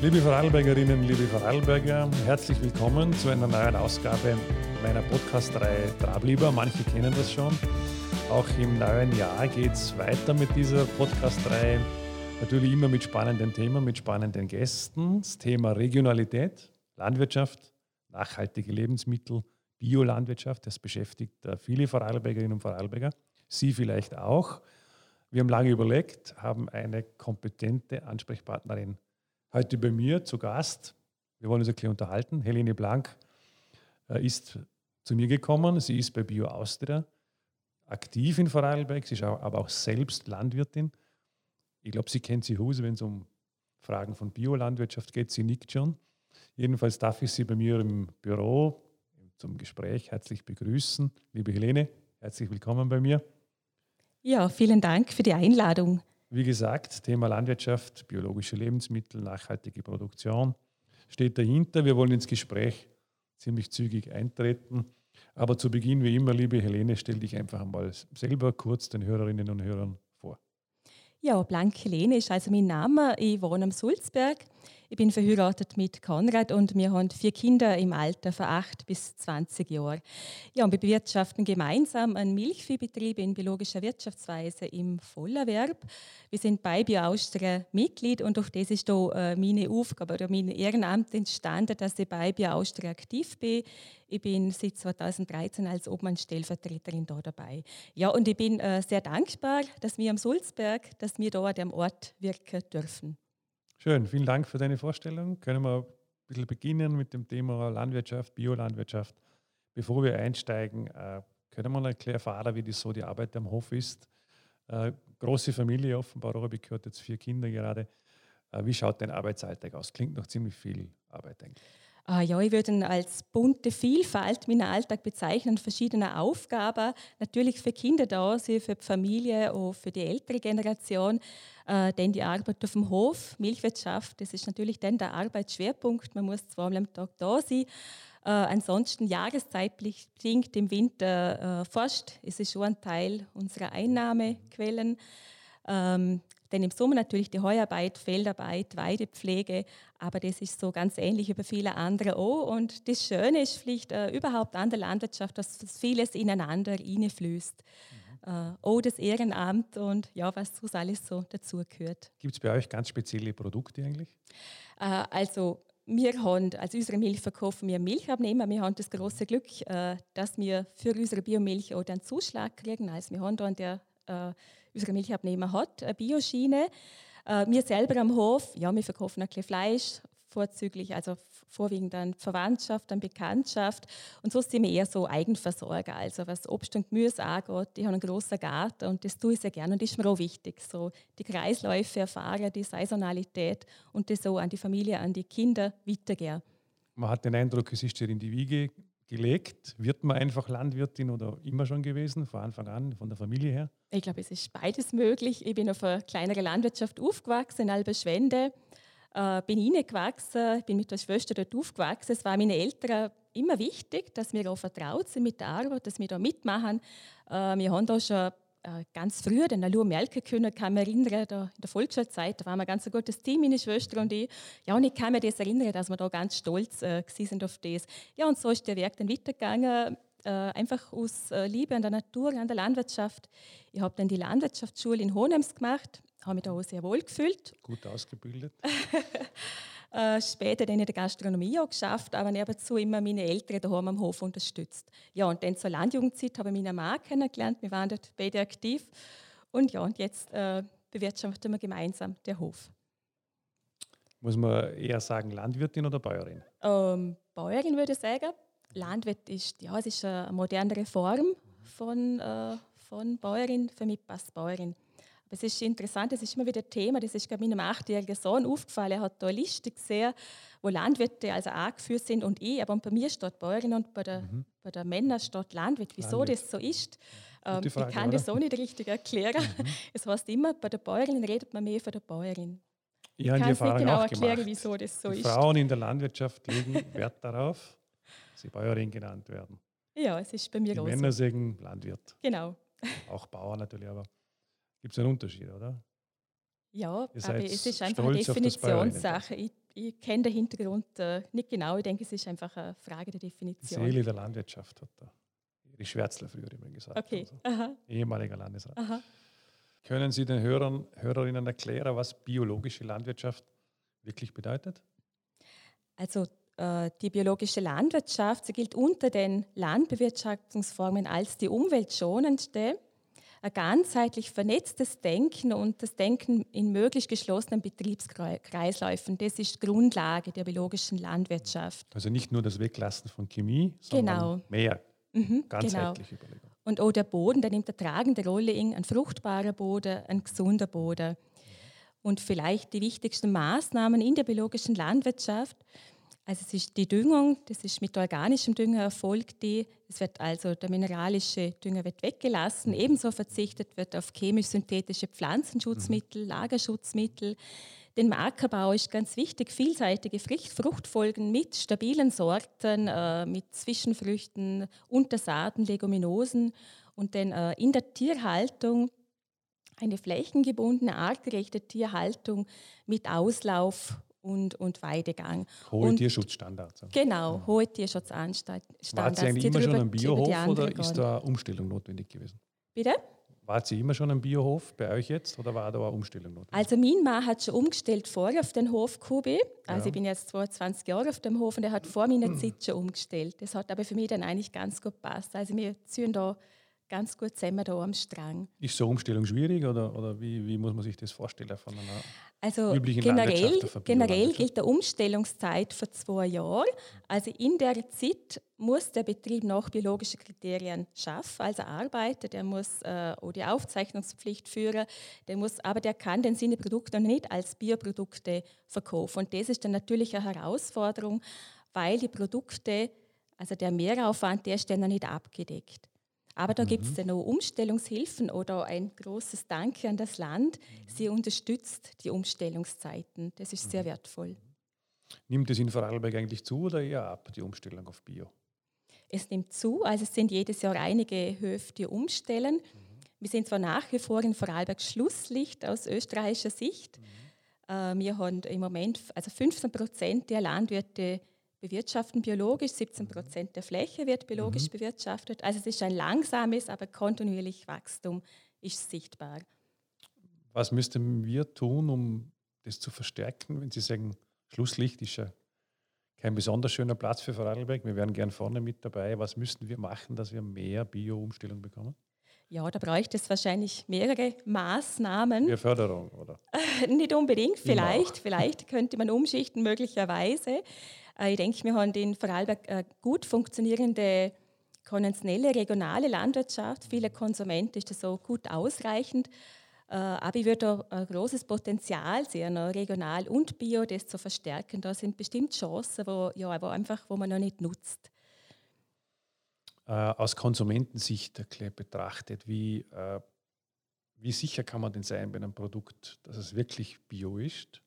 Liebe Vorarlbergerinnen, liebe Vorarlberger, herzlich willkommen zu einer neuen Ausgabe meiner Podcast-Reihe Trablieber. Manche kennen das schon. Auch im neuen Jahr geht es weiter mit dieser Podcast-Reihe. Natürlich immer mit spannenden Themen, mit spannenden Gästen. Das Thema Regionalität, Landwirtschaft, nachhaltige Lebensmittel, Biolandwirtschaft, das beschäftigt äh, viele Vorarlbergerinnen und Vorarlberger. Sie vielleicht auch. Wir haben lange überlegt, haben eine kompetente Ansprechpartnerin heute bei mir zu Gast. Wir wollen uns ein bisschen unterhalten. Helene Blank äh, ist zu mir gekommen. Sie ist bei Bio Austria aktiv in Vorarlberg. Sie ist aber auch selbst Landwirtin. Ich glaube, sie kennt sie Huse, wenn es um Fragen von Biolandwirtschaft geht. Sie nickt schon. Jedenfalls darf ich Sie bei mir im Büro zum Gespräch herzlich begrüßen. Liebe Helene, herzlich willkommen bei mir. Ja, vielen Dank für die Einladung. Wie gesagt, Thema Landwirtschaft, biologische Lebensmittel, nachhaltige Produktion steht dahinter. Wir wollen ins Gespräch ziemlich zügig eintreten. Aber zu Beginn, wie immer, liebe Helene, stell dich einfach einmal selber kurz den Hörerinnen und Hörern vor. Ja, Blank Helene ist also mein Name. Ich wohne am Sulzberg. Ich bin verheiratet mit Konrad und wir haben vier Kinder im Alter von 8 bis 20 Jahren. Ja, wir bewirtschaften gemeinsam einen Milchviehbetrieb in biologischer Wirtschaftsweise im Vollerwerb. Wir sind bei BioAustria Mitglied und durch das ist äh, meine Aufgabe oder mein Ehrenamt entstanden, dass ich bei BioAustria aktiv bin. Ich bin seit 2013 als Obmann-Stellvertreterin da dabei. Ja, und ich bin äh, sehr dankbar, dass wir am Sulzberg, dass wir an dem Ort wirken dürfen. Schön, vielen Dank für deine Vorstellung. Können wir ein bisschen beginnen mit dem Thema Landwirtschaft, Biolandwirtschaft. Bevor wir einsteigen, äh, können wir noch erfahren, wie das so die Arbeit am Hof ist. Äh, große Familie offenbar, Robby gehört jetzt vier Kinder gerade. Äh, wie schaut dein Arbeitsalltag aus? Klingt noch ziemlich viel Arbeit eigentlich. Ah, ja, ich würde ihn als bunte Vielfalt meinen Alltag bezeichnen, verschiedene Aufgaben. Natürlich für Kinder da sind, für die Familie und für die ältere Generation. Äh, dann die Arbeit auf dem Hof, Milchwirtschaft, das ist natürlich dann der Arbeitsschwerpunkt. Man muss zweimal am Tag da sein. Äh, ansonsten jahreszeitbedingt im Winter äh, ist es schon ein Teil unserer Einnahmequellen. Ähm, denn im Sommer natürlich die Heuarbeit, Feldarbeit, Weidepflege, aber das ist so ganz ähnlich über viele andere auch. Und das Schöne ist vielleicht äh, überhaupt an der Landwirtschaft, dass vieles ineinander reinfließt. Mhm. Äh, auch das Ehrenamt und ja, was so alles so dazugehört. Gibt es bei euch ganz spezielle Produkte eigentlich? Äh, also wir haben, als unsere Milch verkaufen wir Milchabnehmer. Wir haben das große Glück, äh, dass wir für unsere Biomilch auch den Zuschlag kriegen. Also wir haben da der äh, unsere Milchabnehmer hat, eine Bioschiene. Äh, wir selber am Hof, ja, wir verkaufen ein bisschen Fleisch, vorzüglich, also vorwiegend an Verwandtschaft, an Bekanntschaft. Und so sind wir eher so Eigenversorger. Also was Obst und Gemüse angeht, die haben einen großen Garten und das tue ich sehr gerne und das ist mir auch wichtig. So die Kreisläufe erfahren, die Saisonalität und das so an die Familie, an die Kinder weitergeben. Man hat den Eindruck, es ist dir in die Wiege gelegt? Wird man einfach Landwirtin oder immer schon gewesen, von Anfang an, von der Familie her? Ich glaube, es ist beides möglich. Ich bin auf einer kleineren Landwirtschaft aufgewachsen, in Alberschwende. Äh, bin hineingewachsen, bin mit der Schwester dort aufgewachsen. Es war meinen Eltern immer wichtig, dass wir auch vertraut sind mit der Arbeit, dass wir da mitmachen. Äh, wir haben da schon äh, ganz früh den Alu melken können, kann mich erinnern, da in der Volksschulzeit, da waren wir ganz ein gutes Team, meine Schwester und ich. Ja, und ich kann mich das erinnern, dass wir da ganz stolz äh, sind auf das. Ja, und so ist der Werk dann weitergegangen, äh, einfach aus äh, Liebe an der Natur, an der Landwirtschaft. Ich habe dann die Landwirtschaftsschule in Hohenems gemacht, habe mich da auch sehr wohl gefühlt. Gut ausgebildet. Äh, später dann in der Gastronomie auch geschafft, aber nebenzu immer meine Eltern daheim am Hof unterstützt. Ja, und dann zur Landjugendzeit habe ich meinen Mann kennengelernt. Wir waren dort beide aktiv. Und ja, und jetzt äh, bewirtschaften wir gemeinsam den Hof. Muss man eher sagen Landwirtin oder Bäuerin? Ähm, Bäuerin würde ich sagen. Landwirt ist, ja, es ist eine modernere Form von, äh, von Bäuerin. Für mich passt Bäuerin. Aber es ist interessant, es ist immer wieder Thema, das ist gerade meinem achtjährigen Sohn aufgefallen. Er hat da eine Liste gesehen, wo Landwirte also angeführt sind und ich, aber bei mir steht Bäuerin und bei der, mhm. bei der Männer steht Landwirt. Wieso Landwirt. das so ist, ähm, Frage, ich kann oder? das auch nicht richtig erklären. Mhm. Es heißt immer, bei der Bäuerin redet man mehr von der Bäuerin. Ich, ich kann es nicht genau erklären, gemacht. wieso das so die ist. Frauen in der Landwirtschaft legen Wert darauf, dass sie Bäuerin genannt werden. Ja, es ist bei mir Die Männer so. sagen Landwirt. Genau. Auch Bauer natürlich, aber Gibt es einen Unterschied, oder? Ja, aber es ist einfach eine Definitionssache. Ich, ich kenne den Hintergrund äh, nicht genau. Ich denke, es ist einfach eine Frage der Definition. Die Seele der Landwirtschaft hat da die Schwärzler früher immer gesagt. Okay. Also, ehemaliger Landesrat. Aha. Können Sie den Hörern, Hörerinnen erklären, was biologische Landwirtschaft wirklich bedeutet? Also äh, die biologische Landwirtschaft sie gilt unter den Landbewirtschaftungsformen als die umweltschonendste ein ganzheitlich vernetztes Denken und das Denken in möglichst geschlossenen Betriebskreisläufen. Das ist die Grundlage der biologischen Landwirtschaft. Also nicht nur das Weglassen von Chemie, sondern genau. mehr. Mhm, ganzheitliche genau. Überlegung. Und auch der Boden, der nimmt eine tragende Rolle in, ein fruchtbarer Boden, ein gesunder Boden. Und vielleicht die wichtigsten Maßnahmen in der biologischen Landwirtschaft also es ist die Düngung, das ist mit organischem Dünger erfolgt die. Es wird also der mineralische Dünger wird weggelassen. Ebenso verzichtet wird auf chemisch-synthetische Pflanzenschutzmittel, mhm. Lagerschutzmittel. Den Markerbau ist ganz wichtig, vielseitige Fruchtfolgen mit stabilen Sorten, äh, mit Zwischenfrüchten, Untersaaten, Leguminosen und dann äh, in der Tierhaltung eine flächengebundene, artgerechte Tierhaltung mit Auslauf und, und Weidegang. Hohe und, Tierschutzstandards. Genau, hohe Tierschutzstandards. War Sie eigentlich immer schon ein Biohof oder ist da eine Umstellung notwendig gewesen? Bitte? War Sie immer schon ein Biohof bei euch jetzt oder war da eine Umstellung notwendig? Also mein Mann hat schon umgestellt vor auf den Hof Kubi. Also ja. ich bin jetzt 22 Jahre auf dem Hof und er hat vor meiner Zeit schon umgestellt. Das hat aber für mich dann eigentlich ganz gut gepasst. Also wir ziehen da ganz gut zusammen da am Strang. Ist so eine Umstellung schwierig oder, oder wie, wie muss man sich das vorstellen von einer also üblichen generell, generell gilt der Umstellungszeit für zwei Jahre. Also in der Zeit muss der Betrieb nach biologischen Kriterien schaffen, also arbeiten, der muss äh, auch die Aufzeichnungspflicht führen, der muss, aber der kann den seine Produkte nicht als Bioprodukte verkaufen. Und das ist dann natürlich eine Herausforderung, weil die Produkte, also der Mehraufwand, der ist dann noch nicht abgedeckt. Aber da mhm. gibt es dann auch Umstellungshilfen oder ein großes Danke an das Land. Sie unterstützt die Umstellungszeiten. Das ist sehr mhm. wertvoll. Nimmt es in Vorarlberg eigentlich zu oder eher ab, die Umstellung auf Bio? Es nimmt zu. Also es sind jedes Jahr einige Höfe, die umstellen. Mhm. Wir sind zwar nach wie vor in Vorarlberg Schlusslicht aus österreichischer Sicht. Mhm. Äh, wir haben im Moment, also 15 Prozent der Landwirte bewirtschaften biologisch, 17 Prozent der Fläche wird biologisch mhm. bewirtschaftet. Also es ist ein langsames, aber kontinuierlich Wachstum ist sichtbar. Was müssten wir tun, um das zu verstärken, wenn Sie sagen, Schlusslicht ist ja kein besonders schöner Platz für Vorarlberg, wir wären gern vorne mit dabei. Was müssten wir machen, dass wir mehr Bio-Umstellung bekommen? Ja, da bräuchte es wahrscheinlich mehrere Maßnahmen. Mehr Förderung, oder? Nicht unbedingt, vielleicht. Vielleicht könnte man umschichten, möglicherweise. Äh, ich denke, wir haben in Vorarlberg eine gut funktionierende konventionelle regionale Landwirtschaft. Viele Konsumenten ist das so gut ausreichend. Äh, aber ich würde ein großes Potenzial sehen, regional und bio, das zu verstärken. Da sind bestimmt Chancen, wo, ja, wo, einfach, wo man noch nicht nutzt. Äh, aus Konsumentensicht betrachtet, wie, wie sicher kann man denn sein bei einem Produkt, dass es wirklich bio ist?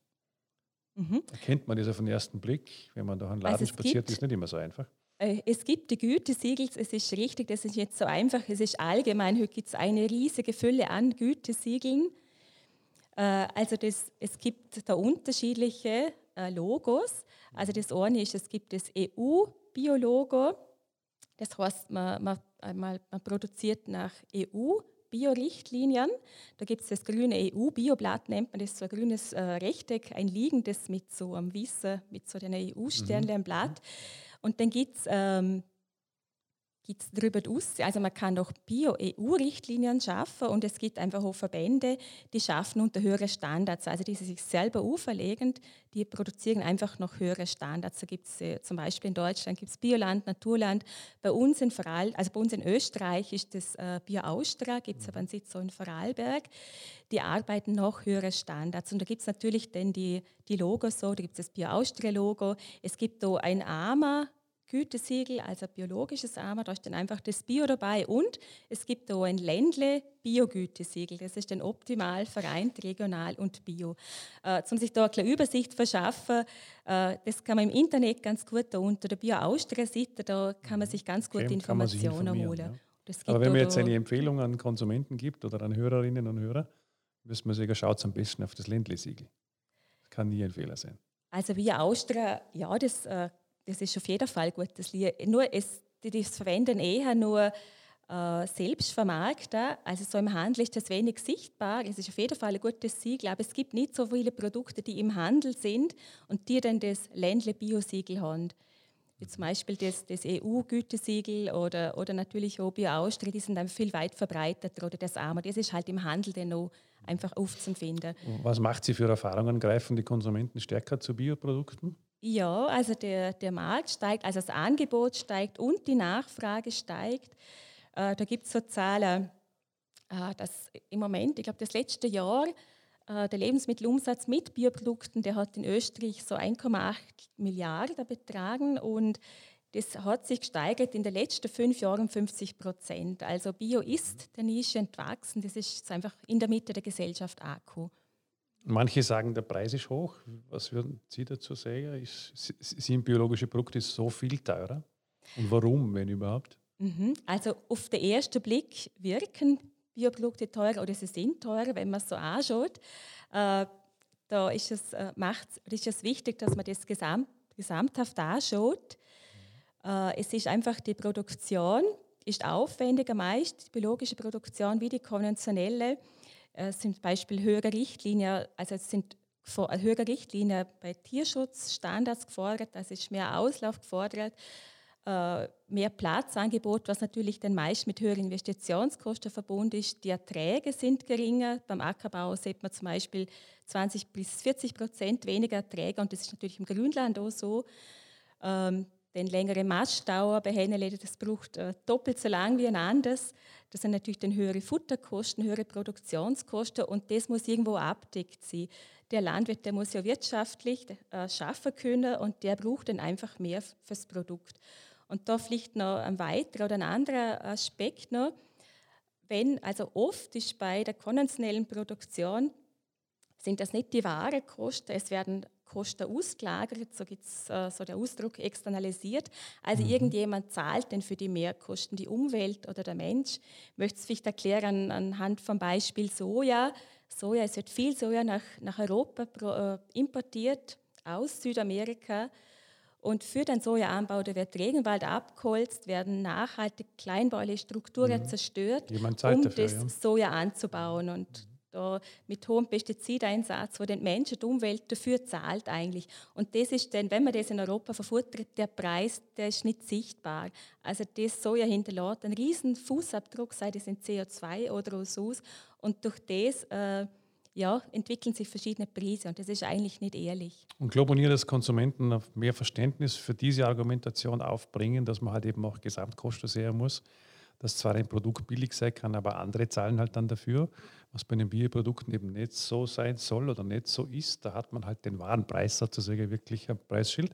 Mhm. Erkennt man das auf den ersten Blick, wenn man da einen Laden also spaziert, ist nicht immer so einfach. Äh, es gibt die Gütesiegel, es ist richtig, das ist jetzt so einfach, es ist allgemein, heute gibt es eine riesige Fülle an Gütesiegeln. Äh, also das, es gibt da unterschiedliche äh, Logos. Also das eine ist, es gibt das EU-Biologo, das heißt, man, man, man, man produziert nach EU Bio-Richtlinien. Da gibt es das grüne EU-Bioblatt, nennt man das so ein grünes äh, Rechteck, ein liegendes mit so einem Wissen, mit so einer EU-Sternle am Blatt. Und dann gibt es ähm, gibt es darüber aus. Also man kann auch Bio-EU-Richtlinien schaffen und es gibt einfach auch Verbände, die schaffen unter höhere Standards. Also die sich selber auferlegen, die produzieren einfach noch höhere Standards. Da gibt es äh, zum Beispiel in Deutschland gibt es Bioland, Naturland. Bei uns in Vorarl also bei uns in Österreich ist das äh, Bio Austria, gibt es aber einen Sitz so in Vorarlberg. Die arbeiten noch höhere Standards. Und da gibt es natürlich dann die, die Logos so, da gibt es das Bio Austria-Logo. Es gibt da ein AMA, Gütesiegel, also biologisches Armer, da ist dann einfach das Bio dabei und es gibt auch ein Ländle Biogütesiegel, das ist dann optimal vereint, regional und bio. Äh, um sich da eine Übersicht zu verschaffen, äh, das kann man im Internet ganz gut da unter der Bio-Austria-Seite, da kann man sich ganz gut Informationen holen. Ja. Aber wenn man jetzt eine Empfehlung an Konsumenten gibt oder an Hörerinnen und Hörer, müssen wir sagen, schaut am besten auf das Ländle-Siegel. Das kann nie ein Fehler sein. Also wie Austria, ja, das, äh, das ist auf jeden Fall gut. Das nur es, das verwenden eher nur äh, selbst vermarkten. Also so im Handel ist das wenig sichtbar. Es ist auf jeden Fall ein gutes Siegel, aber es gibt nicht so viele Produkte, die im Handel sind und die dann das Ländle Bio-Siegel haben. Wie zum Beispiel das, das EU-Gütesiegel oder, oder natürlich auch Bio Austria, die sind dann viel weit verbreitet oder das Arme. Das ist halt im Handel dann noch einfach aufzufinden. Was macht sie für Erfahrungen? Greifen die Konsumenten stärker zu Bioprodukten? Ja, also der, der Markt steigt, also das Angebot steigt und die Nachfrage steigt. Äh, da gibt es so Zahlen, äh, dass im Moment, ich glaube, das letzte Jahr, äh, der Lebensmittelumsatz mit Bioprodukten, der hat in Österreich so 1,8 Milliarden betragen und das hat sich gesteigert in den letzten fünf Jahren um 50 Prozent. Also Bio ist der Nische entwachsen, das ist einfach in der Mitte der Gesellschaft angekommen. Manche sagen, der Preis ist hoch. Was würden Sie dazu sagen? Ist, sind biologische Produkte so viel teurer? Und warum, wenn überhaupt? Mhm. Also auf den ersten Blick wirken Bioprodukte teurer oder sie sind teurer, wenn man es so anschaut. Äh, da ist es, äh, ist es wichtig, dass man das gesamt, gesamthaft anschaut. Äh, es ist einfach die Produktion ist aufwendiger meist, die biologische Produktion wie die konventionelle. Es sind Beispiel höhere Richtlinien, also es sind höhere Richtlinien bei Tierschutzstandards gefordert, also ist mehr Auslauf gefordert. Äh, mehr Platzangebot, was natürlich dann meist mit höheren Investitionskosten verbunden ist. Die Erträge sind geringer. Beim Ackerbau sieht man zum Beispiel 20 bis 40 Prozent weniger Erträge und das ist natürlich im Grünland auch so. Ähm, denn längere Mastdauer bei Henneleder, das braucht äh, doppelt so lang wie ein anderes. Das sind natürlich dann höhere Futterkosten, höhere Produktionskosten und das muss irgendwo abdeckt sein. Der Landwirt, der muss ja wirtschaftlich äh, schaffen können und der braucht dann einfach mehr fürs Produkt. Und da vielleicht noch ein weiterer oder ein anderer Aspekt noch. Wenn, also oft ist bei der konventionellen Produktion, sind das nicht die wahren Kosten, es werden Kosten ausgelagert, so gibt es äh, so der Ausdruck externalisiert. Also mhm. irgendjemand zahlt denn für die Mehrkosten, die Umwelt oder der Mensch. Ich möchte es vielleicht erklären anhand vom Beispiel Soja. Soja, es wird viel Soja nach, nach Europa pro, äh, importiert aus Südamerika. Und für den Sojaanbau da wird Regenwald abgeholzt, werden nachhaltig kleinbauliche Strukturen mhm. zerstört, um dafür, das ja. Soja anzubauen. Und da mit hohem Pestizideinsatz, wo den Menschen die Umwelt dafür zahlt eigentlich. Und das ist dann, wenn man das in Europa verfuttert, der Preis, der ist nicht sichtbar. Also das Soja hinterlässt einen riesen Fußabdruck, sei das in CO2 oder aus. Und durch das äh, ja, entwickeln sich verschiedene Preise und das ist eigentlich nicht ehrlich. Und glauben ihr, dass Konsumenten mehr Verständnis für diese Argumentation aufbringen, dass man halt eben auch Gesamtkosten sehen muss, dass zwar ein Produkt billig sein kann, aber andere zahlen halt dann dafür, was bei den Bioprodukten eben nicht so sein soll oder nicht so ist. Da hat man halt den wahren Preis sozusagen wirklich am Preisschild,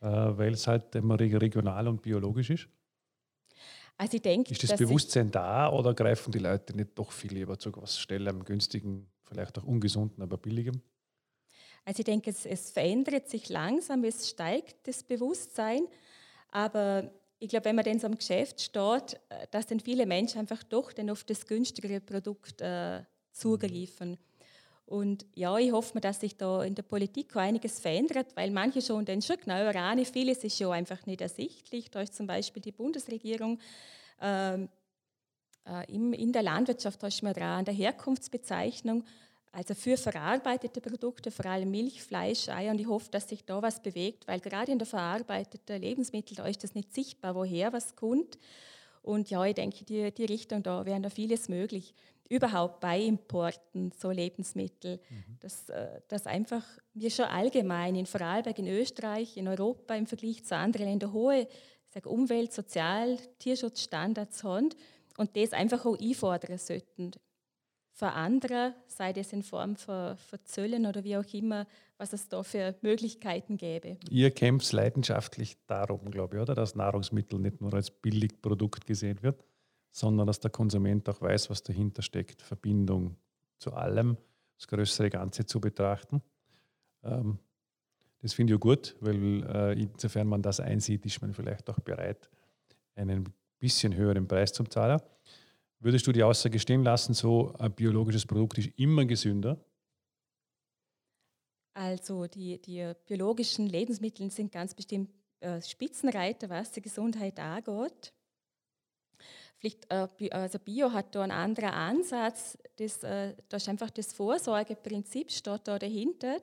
äh, weil es halt immer regional und biologisch ist. Also ich denke, ist das Bewusstsein da oder greifen die Leute nicht doch viel lieber zu was schnellem, günstigen vielleicht auch ungesunden, aber billigem? Also ich denke, es, es verändert sich langsam, es steigt das Bewusstsein, aber ich glaube, wenn man dann so am Geschäft steht, äh, dass dann viele Menschen einfach doch dann auf das günstigere Produkt äh, zugreifen. Und ja, ich hoffe, dass sich da in der Politik auch einiges verändert, weil manche schon dann schon genauer ahnen, vieles ist ja einfach nicht ersichtlich. Da ist zum Beispiel die Bundesregierung ähm, äh, in der Landwirtschaft, da ist man dran, an der Herkunftsbezeichnung, also für verarbeitete Produkte, vor allem Milch, Fleisch, Eier. Und ich hoffe, dass sich da was bewegt, weil gerade in der verarbeiteten Lebensmittel, da ist das nicht sichtbar, woher was kommt. Und ja, ich denke, die, die Richtung, da wäre da vieles möglich. Überhaupt bei Importen, so Lebensmittel, mhm. dass, äh, dass einfach wir schon allgemein in Vorarlberg, in Österreich, in Europa im Vergleich zu anderen Ländern hohe sage, Umwelt-, Sozial-, Tierschutzstandards haben und das einfach auch einfordern sollten. Für andere, sei das in Form von, von Zöllen oder wie auch immer, was es da für Möglichkeiten gäbe. Ihr kämpft leidenschaftlich darum, glaube ich, oder? dass Nahrungsmittel nicht nur als Billigprodukt gesehen wird, sondern dass der Konsument auch weiß, was dahinter steckt. Verbindung zu allem, das größere Ganze zu betrachten. Ähm, das finde ich gut, weil äh, insofern man das einsieht, ist man vielleicht auch bereit, einen bisschen höheren Preis zu zahlen. Würdest du die Aussage stehen lassen, so ein biologisches Produkt ist immer gesünder? Also die, die biologischen Lebensmittel sind ganz bestimmt äh, Spitzenreiter, was die Gesundheit angeht. Vielleicht, äh, also Bio hat da einen anderen Ansatz. Das, äh, da ist einfach das Vorsorgeprinzip steht da dahinter.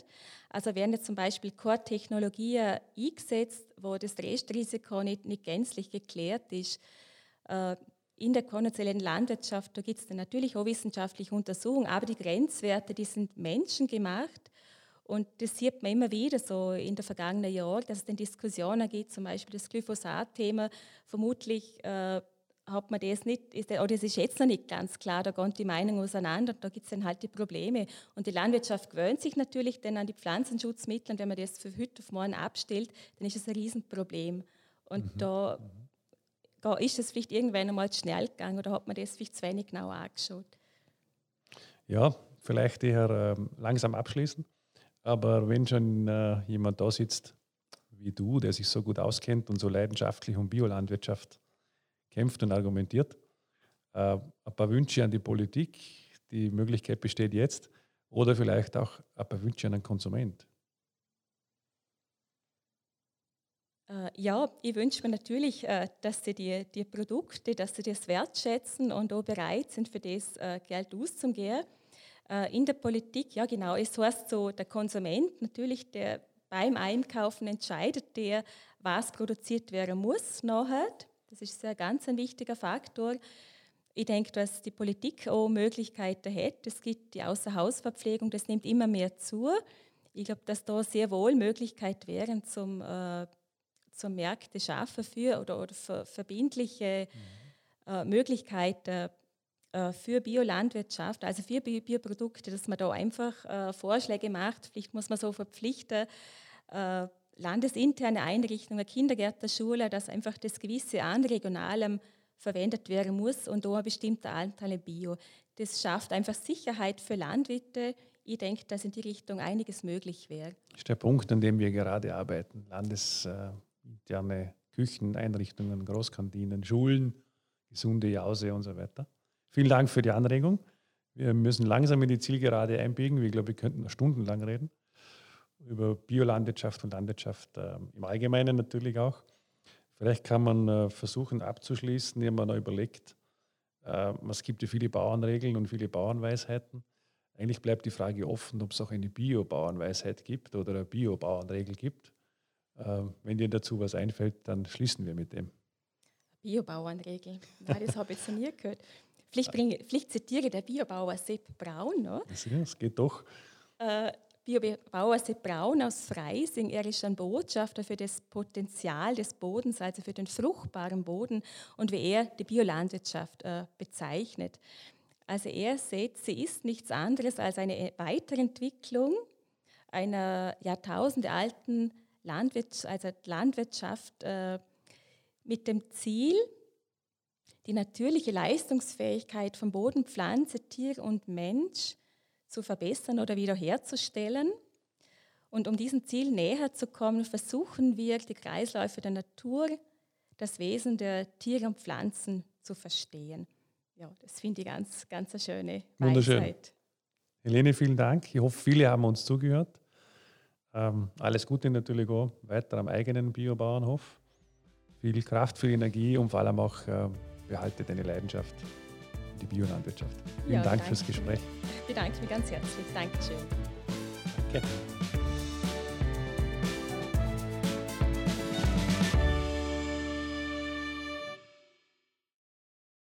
Also werden jetzt zum Beispiel Core-Technologien eingesetzt, wo das Restrisiko nicht, nicht gänzlich geklärt ist. Äh, in der konventionellen Landwirtschaft, da gibt es natürlich auch wissenschaftliche Untersuchungen, aber die Grenzwerte, die sind menschengemacht. Und das sieht man immer wieder so in den vergangenen Jahren, dass es dann Diskussionen gibt, zum Beispiel das Glyphosat-Thema. Vermutlich äh, hat man das nicht, ist, oder es ist jetzt noch nicht ganz klar, da gehen die Meinungen auseinander, da gibt es dann halt die Probleme. Und die Landwirtschaft gewöhnt sich natürlich dann an die Pflanzenschutzmittel und wenn man das für heute auf morgen abstellt, dann ist es ein Riesenproblem. Und mhm. da, da ist es vielleicht irgendwann einmal zu schnell gegangen oder hat man das vielleicht zu wenig genau angeschaut. Ja, vielleicht eher äh, langsam abschließen. Aber wenn schon äh, jemand da sitzt wie du, der sich so gut auskennt und so leidenschaftlich um Biolandwirtschaft kämpft und argumentiert, äh, ein paar Wünsche an die Politik, die Möglichkeit besteht jetzt, oder vielleicht auch ein paar Wünsche an den Konsument. Äh, ja, ich wünsche mir natürlich, äh, dass sie die, die Produkte, dass sie das wertschätzen und auch bereit sind, für das äh, Geld auszugeben. Äh, in der Politik, ja genau, es heißt so, der Konsument natürlich, der beim Einkaufen entscheidet, der, was produziert werden muss nachher. Das ist ein ganz ein wichtiger Faktor. Ich denke, dass die Politik auch Möglichkeiten hat. Es gibt die Außerhausverpflegung, das nimmt immer mehr zu. Ich glaube, dass da sehr wohl Möglichkeiten wären zum, äh, zum Märkte schaffen für oder, oder für verbindliche mhm. äh, Möglichkeiten äh, für Biolandwirtschaft, also für Bioprodukte, dass man da einfach äh, Vorschläge macht. Vielleicht muss man so verpflichten, äh, landesinterne Einrichtungen, Kindergärten, Schulen, dass einfach das gewisse an regionalem verwendet werden muss und da ein bestimmter Anteil Bio. Das schafft einfach Sicherheit für Landwirte. Ich denke, dass in die Richtung einiges möglich wäre. Das ist der Punkt, an dem wir gerade arbeiten. Landesinterne Küchen, Einrichtungen, Großkantinen, Schulen, gesunde Jause und so weiter. Vielen Dank für die Anregung. Wir müssen langsam in die Zielgerade einbiegen. Ich glaube, wir könnten stundenlang reden. Über Biolandwirtschaft und Landwirtschaft äh, im Allgemeinen natürlich auch. Vielleicht kann man äh, versuchen abzuschließen, indem man noch überlegt, äh, es gibt ja viele Bauernregeln und viele Bauernweisheiten. Eigentlich bleibt die Frage offen, ob es auch eine Bio-Bauernweisheit gibt oder eine Bio-Bauernregel gibt. Äh, wenn dir dazu was einfällt, dann schließen wir mit dem. Biobauernregel. Nein, das habe ich jetzt noch nie gehört. Vielleicht, bringe, vielleicht zitiere der Biobauer Sepp Braun. No? Es geht doch. Äh, Biobauer Sepp Braun aus Freising, er ist ein Botschafter für das Potenzial des Bodens, also für den fruchtbaren Boden und wie er die Biolandwirtschaft äh, bezeichnet. Also er sieht, sie ist nichts anderes als eine Weiterentwicklung einer jahrtausendealten Landwirtschaft, also Landwirtschaft äh, mit dem Ziel, die natürliche Leistungsfähigkeit von Boden, Pflanze, Tier und Mensch zu verbessern oder wiederherzustellen. Und um diesem Ziel näher zu kommen, versuchen wir, die Kreisläufe der Natur, das Wesen der Tiere und Pflanzen zu verstehen. Ja, das finde ich ganz, ganz eine schöne Wunderschön. Weisheit. Helene, vielen Dank. Ich hoffe, viele haben uns zugehört. Ähm, alles Gute natürlich auch weiter am eigenen Biobauernhof. Viel Kraft, viel Energie und vor allem auch äh, behalte deine Leidenschaft für die Biolandwirtschaft. Vielen ja, Dank fürs Gespräch. Ich bedanke mich ganz herzlich. Dankeschön. Danke.